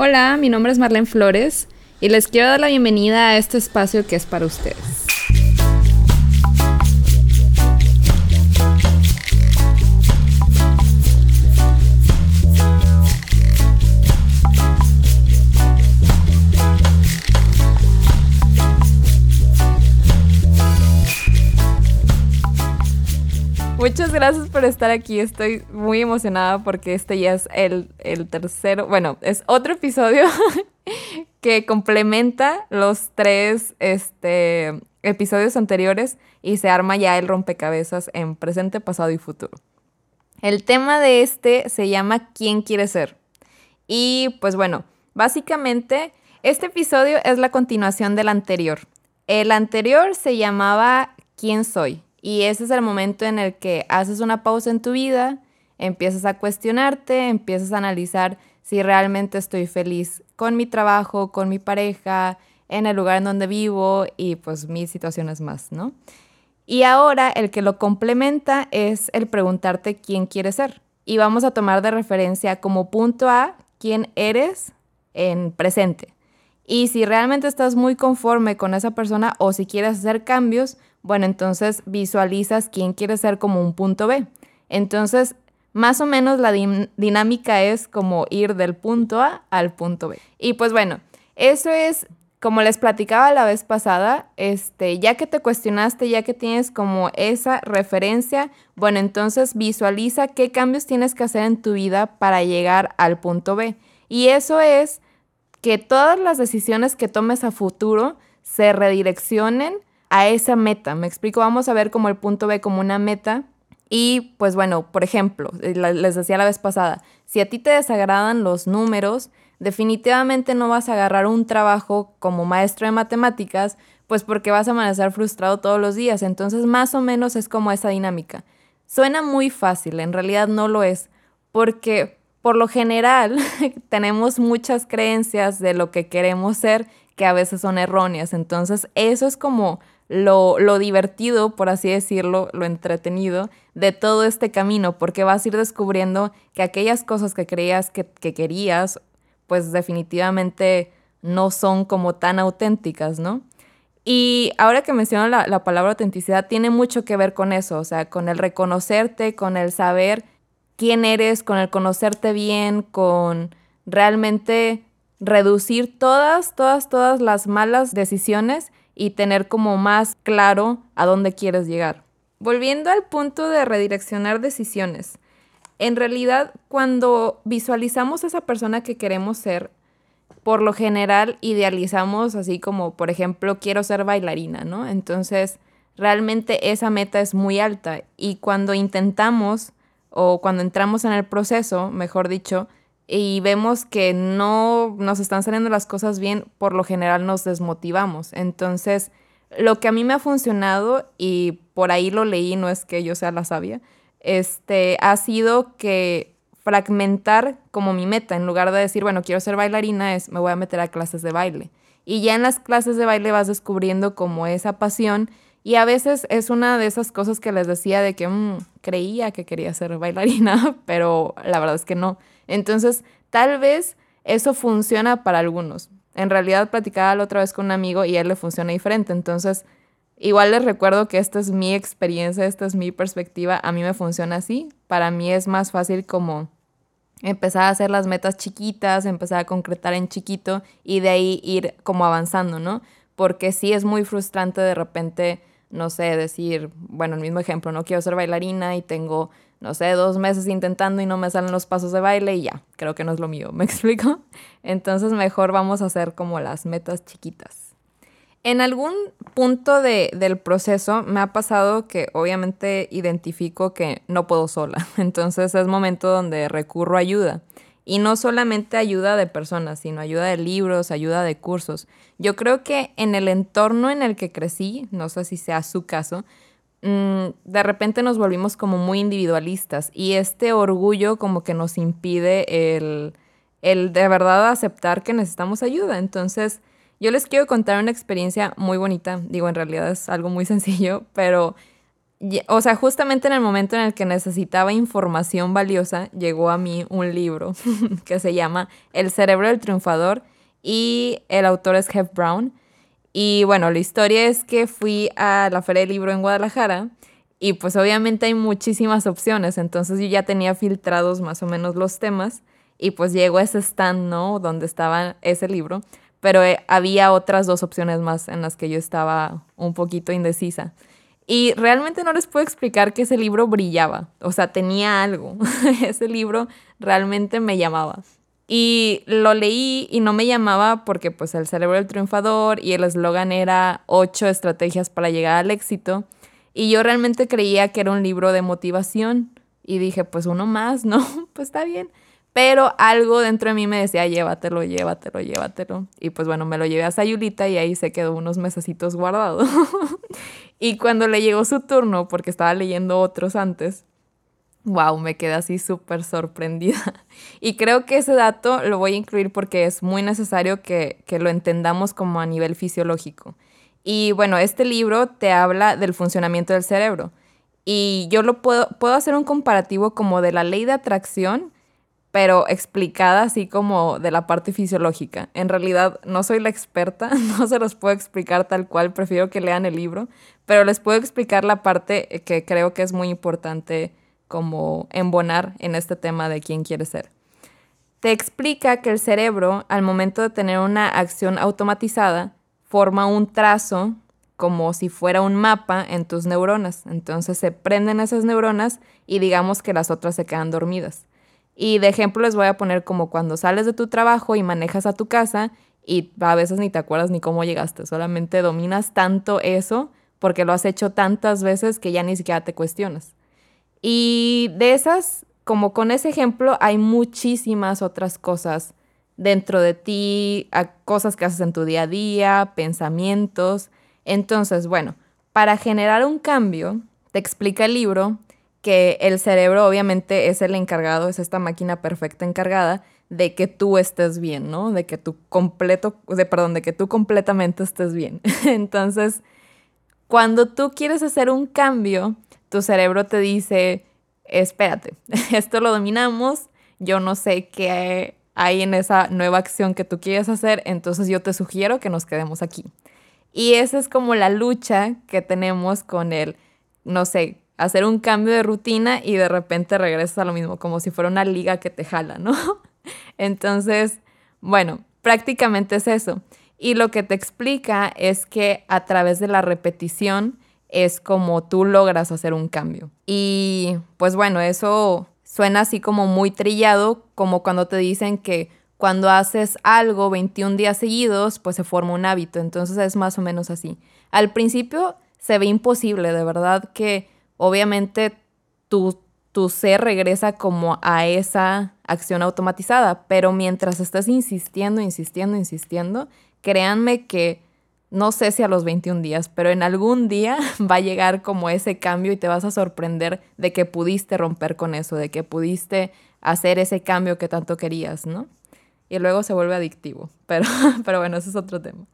Hola, mi nombre es Marlene Flores y les quiero dar la bienvenida a este espacio que es para ustedes. Muchas gracias por estar aquí. Estoy muy emocionada porque este ya es el, tercero, bueno, es otro episodio que complementa los tres este, episodios anteriores y se arma ya el rompecabezas en presente, pasado y futuro. El tema de este se llama ¿Quién quiere ser? Y pues bueno, básicamente este episodio es la continuación del anterior. El anterior se llamaba ¿Quién soy? Y ese es el momento en el que haces una pausa en tu vida, empiezas a cuestionarte, empiezas a analizar si realmente estoy feliz con mi trabajo, con mi pareja, en el lugar en donde vivo y pues mis situaciones más, ¿no? Y ahora el que lo complementa es el preguntarte quién quieres ser. Y vamos a tomar de referencia como punto A quién eres en presente. Y si realmente estás muy conforme con esa persona o si quieres hacer cambios, bueno, entonces visualizas quién quieres ser como un punto B. Entonces, más o menos la dinámica es como ir del punto A al punto B. Y pues bueno, eso es como les platicaba la vez pasada, este, ya que te cuestionaste, ya que tienes como esa referencia, bueno, entonces visualiza qué cambios tienes que hacer en tu vida para llegar al punto B. Y eso es que todas las decisiones que tomes a futuro se redireccionen a esa meta. Me explico, vamos a ver como el punto B como una meta. Y pues bueno, por ejemplo, eh, les decía la vez pasada, si a ti te desagradan los números, definitivamente no vas a agarrar un trabajo como maestro de matemáticas, pues porque vas a amanecer frustrado todos los días. Entonces, más o menos es como esa dinámica. Suena muy fácil, en realidad no lo es, porque por lo general tenemos muchas creencias de lo que queremos ser que a veces son erróneas. Entonces, eso es como lo, divertido, por así decirlo, lo entretenido de todo este camino, porque vas a ir descubriendo que aquellas cosas que creías que, querías, pues definitivamente no son como tan auténticas, ¿no? Y ahora que menciono la, la, palabra autenticidad, tiene mucho que ver con eso, o sea, con el reconocerte, con el saber quién eres, con el conocerte bien, con realmente reducir todas, todas, todas las malas decisiones y tener como más claro a dónde quieres llegar. Volviendo al punto de redireccionar decisiones. En realidad, cuando visualizamos a esa persona que queremos ser, por lo general idealizamos así como, por ejemplo, quiero ser bailarina, ¿no? Entonces, realmente esa meta es muy alta y cuando intentamos o cuando entramos en el proceso, mejor dicho, y vemos que no nos están saliendo las cosas bien, por lo general nos desmotivamos. Entonces, lo que a mí me ha funcionado, y por ahí lo leí, no es que yo sea la sabia, este, ha sido que fragmentar como mi meta, en lugar de decir, bueno, quiero ser bailarina, es me voy a meter a clases de baile. Y ya en las clases de baile vas descubriendo como esa pasión y a veces es una de esas cosas que les decía de que mm, creía que quería ser bailarina, pero la verdad es que no. Entonces, tal vez eso funciona para algunos. En realidad, platicaba la otra vez con un amigo y a él le funciona diferente. Entonces, igual les recuerdo que esta es mi experiencia, esta es mi perspectiva. A mí me funciona así. Para mí es más fácil como empezar a hacer las metas chiquitas, empezar a concretar en chiquito y de ahí ir como avanzando, ¿no? Porque sí es muy frustrante de repente, no sé, decir, bueno, el mismo ejemplo, no quiero ser bailarina y tengo no sé, dos meses intentando y no me salen los pasos de baile y ya, creo que no es lo mío, ¿me explico? Entonces mejor vamos a hacer como las metas chiquitas. En algún punto de, del proceso me ha pasado que obviamente identifico que no puedo sola, entonces es momento donde recurro a ayuda. Y no solamente ayuda de personas, sino ayuda de libros, ayuda de cursos. Yo creo que en el entorno en el que crecí, no sé si sea su caso, Mm, de repente nos volvimos como muy individualistas y este orgullo como que nos impide el, el de verdad aceptar que necesitamos ayuda. Entonces, yo les quiero contar una experiencia muy bonita. Digo, en realidad es algo muy sencillo, pero o sea, justamente en el momento en el que necesitaba información valiosa, llegó a mí un libro que se llama El cerebro del triunfador y el autor es Jeff Brown. Y bueno, la historia es que fui a la Feria del Libro en Guadalajara y pues obviamente hay muchísimas opciones, entonces yo ya tenía filtrados más o menos los temas y pues llego a ese stand, ¿no? Donde estaba ese libro, pero eh, había otras dos opciones más en las que yo estaba un poquito indecisa. Y realmente no les puedo explicar que ese libro brillaba, o sea, tenía algo. ese libro realmente me llamaba. Y lo leí y no me llamaba porque pues el cerebro del triunfador y el eslogan era ocho estrategias para llegar al éxito. Y yo realmente creía que era un libro de motivación. Y dije, pues uno más, ¿no? pues está bien. Pero algo dentro de mí me decía, llévatelo, llévatelo, llévatelo. Y pues bueno, me lo llevé a Sayulita y ahí se quedó unos mesecitos guardado. y cuando le llegó su turno, porque estaba leyendo otros antes, wow, me quedé así súper sorprendida. Y creo que ese dato lo voy a incluir porque es muy necesario que, que, lo entendamos como a nivel fisiológico. Y bueno, este libro te habla del funcionamiento del cerebro. Y yo lo puedo, puedo hacer un comparativo como de la ley de atracción, pero explicada así como de la parte fisiológica. En realidad no soy la experta, no se los puedo explicar tal cual, prefiero que lean el libro, pero les puedo explicar la parte que creo que es muy importante como embonar en este tema de quién quiere ser. Te explica que el cerebro, al momento de tener una acción automatizada, forma un trazo como si fuera un mapa en tus neuronas. Entonces se prenden esas neuronas y digamos que las otras se quedan dormidas. Y de ejemplo les voy a poner como cuando sales de tu trabajo y manejas a tu casa y a veces ni te acuerdas ni cómo llegaste, solamente dominas tanto eso porque lo has hecho tantas veces que ya ni siquiera te cuestionas. Y de esas, como con ese ejemplo, hay muchísimas otras cosas dentro de ti, cosas que haces en tu día a día, pensamientos. Entonces, bueno, para generar un cambio, te explica el libro que el cerebro obviamente es el encargado, es esta máquina perfecta encargada de que tú estés bien, ¿no? De que tú completo, de, perdón, de que tú completamente estés bien. Entonces, cuando tú quieres hacer un cambio, tu cerebro te dice, espérate, esto lo dominamos, yo no sé qué hay en esa nueva acción que tú quieres hacer, entonces yo te sugiero que nos quedemos aquí. Y esa es como la lucha que tenemos con el, no sé, hacer un cambio de rutina y de repente regresas a lo mismo, como si fuera una liga que te jala, ¿no? Entonces, bueno, prácticamente es eso. Y lo que te explica es que a través de la repetición, es como tú logras hacer un cambio. Y pues bueno, eso suena así como muy trillado, como cuando te dicen que cuando haces algo 21 días seguidos, pues se forma un hábito. Entonces es más o menos así. Al principio se ve imposible, de verdad que obviamente tu, tu ser regresa como a esa acción automatizada, pero mientras estás insistiendo, insistiendo, insistiendo, créanme que no sé si a los 21 días, pero en algún día va a llegar como ese cambio y te vas a sorprender de que pudiste romper con eso, de que pudiste hacer ese cambio que tanto querías, ¿no? Y luego se vuelve adictivo, pero, pero bueno, ese es otro tema.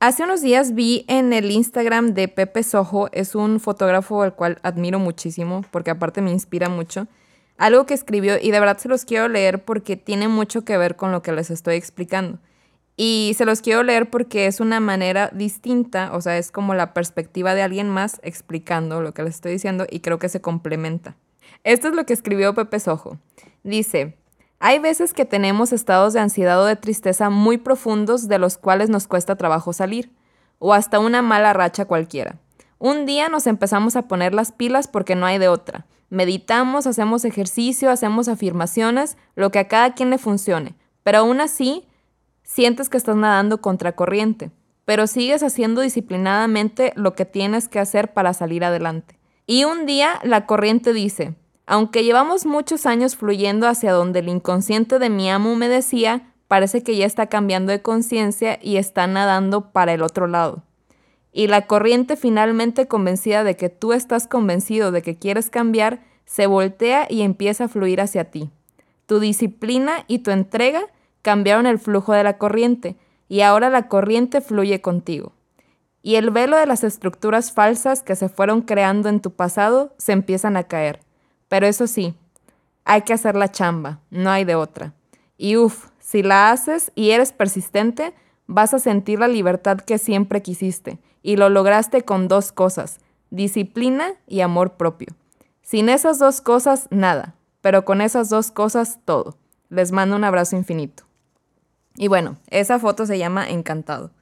Hace unos días vi en el Instagram de Pepe Sojo, es un fotógrafo al cual admiro muchísimo, porque aparte me inspira mucho, algo que escribió y de verdad se los quiero leer porque tiene mucho que ver con lo que les estoy explicando. Y se los quiero leer porque es una manera distinta, o sea, es como la perspectiva de alguien más explicando lo que les estoy diciendo y creo que se complementa. Esto es lo que escribió Pepe Sojo. Dice, hay veces que tenemos estados de ansiedad o de tristeza muy profundos de los cuales nos cuesta trabajo salir, o hasta una mala racha cualquiera. Un día nos empezamos a poner las pilas porque no hay de otra. Meditamos, hacemos ejercicio, hacemos afirmaciones, lo que a cada quien le funcione, pero aún así sientes que estás nadando contra corriente, pero sigues haciendo disciplinadamente lo que tienes que hacer para salir adelante. Y un día la corriente dice, aunque llevamos muchos años fluyendo hacia donde el inconsciente de mi amo me decía, parece que ya está cambiando de conciencia y está nadando para el otro lado. Y la corriente finalmente convencida de que tú estás convencido de que quieres cambiar, se voltea y empieza a fluir hacia ti. Tu disciplina y tu entrega cambiaron el flujo de la corriente y ahora la corriente fluye contigo. y el velo de las estructuras falsas que se fueron creando en tu pasado se empiezan a caer. Pero eso sí, hay que hacer la chamba, no hay de otra. Y uff, si la haces y eres persistente, vas a sentir la libertad que siempre quisiste. Y lo lograste con dos cosas, disciplina y amor propio. Sin esas dos cosas, nada, pero con esas dos cosas, todo. Les mando un abrazo infinito. Y bueno, esa foto se llama Encantado.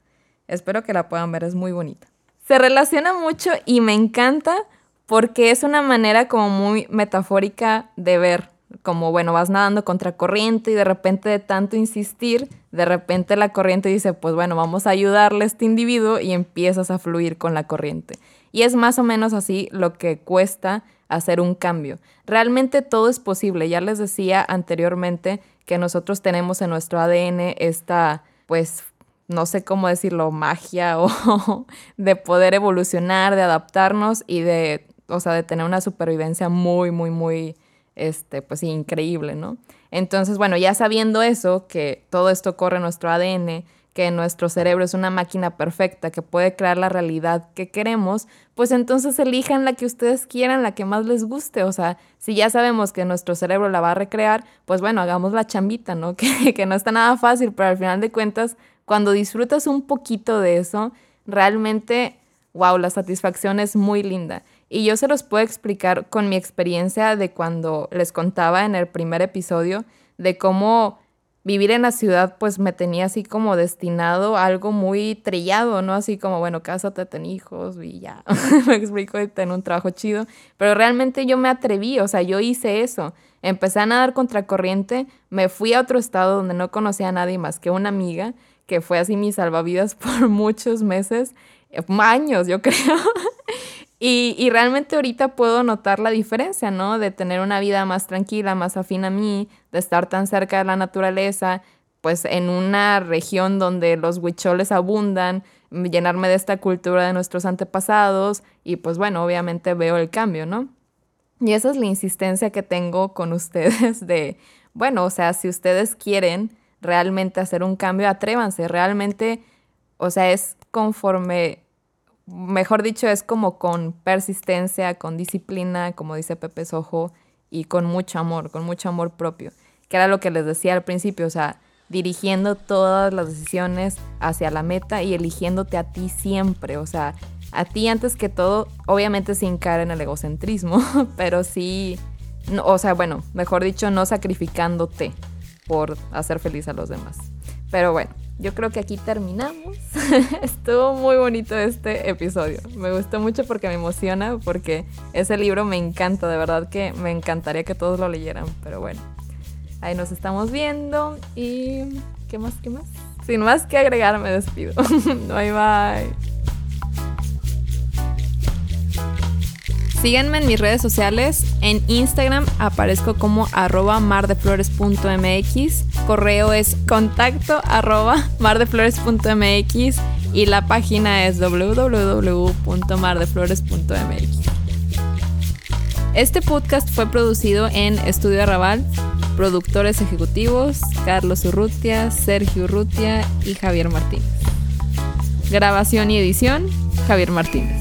Espero que la puedan ver, es muy bonita. Se relaciona mucho y me encanta porque es una manera como muy metafórica de ver, como bueno, vas nadando contra corriente y de repente de tanto insistir, de repente la corriente dice, pues bueno, vamos a ayudarle a este individuo y empiezas a fluir con la corriente. Y es más o menos así lo que cuesta hacer un cambio. Realmente todo es posible. Ya les decía anteriormente que nosotros tenemos en nuestro ADN esta, pues, no sé cómo decirlo, magia o de poder evolucionar, de adaptarnos y de, o sea, de tener una supervivencia muy, muy, muy, este, pues increíble, ¿no? Entonces, bueno, ya sabiendo eso, que todo esto corre en nuestro ADN, que nuestro cerebro es una máquina perfecta que puede crear la realidad que queremos, pues entonces elijan la que ustedes quieran, la que más les guste. O sea, si ya sabemos que nuestro cerebro la va a recrear, pues bueno, hagamos la chambita, ¿no? Que, que no está nada fácil, pero al final de cuentas, cuando disfrutas un poquito de eso, realmente, wow, la satisfacción es muy linda. Y yo se los puedo explicar con mi experiencia de cuando les contaba en el primer episodio de cómo vivir en la ciudad pues me tenía así como destinado a algo muy trillado, ¿no? Así como, bueno, cásate, ten hijos y ya, me explico, y ten un trabajo chido. Pero realmente yo me atreví, o sea, yo hice eso. Empecé a nadar contracorriente, me fui a otro estado donde no conocía a nadie más que una amiga, que fue así mi salvavidas por muchos meses, eh, años yo creo. Y, realmente ahorita puedo notar la diferencia, ¿no? De tener una vida más tranquila, más afín a mí, de estar tan cerca de la naturaleza, pues en una región donde los huicholes abundan, llenarme de esta cultura de nuestros antepasados y pues bueno, obviamente veo el cambio, ¿no? Y esa es la insistencia que tengo con ustedes de, bueno, o sea, si ustedes quieren realmente hacer un cambio, atrévanse, realmente, o sea, es conforme mejor dicho, es como con persistencia, con disciplina, como dice Pepe Sojo, y con mucho amor, con mucho amor propio, que era lo que les decía al principio, o sea, dirigiendo todas las decisiones hacia la meta y eligiéndote a ti siempre, o sea, a ti antes que todo, obviamente sin caer en el egocentrismo, pero sí, o sea, bueno, mejor dicho, no sacrificándote por hacer feliz a los demás. Pero bueno, yo creo que aquí terminamos. Estuvo muy bonito este episodio. Me gustó mucho porque me emociona, porque ese libro me encanta, de verdad que me encantaría que todos lo leyeran, pero bueno. Ahí nos estamos viendo y... ¿Qué más? ¿Qué más? Sin más que agregar, me despido. bye bye. Síganme en mis redes sociales. En Instagram aparezco como arroba mardeflores.mx. Correo es contacto arroba mardeflores.mx y la página es www.mardeflores.mx. Este podcast fue producido en Estudio Arrabal. Productores ejecutivos Carlos Urrutia, Sergio Urrutia y Javier Martínez. Grabación y edición Javier Martínez.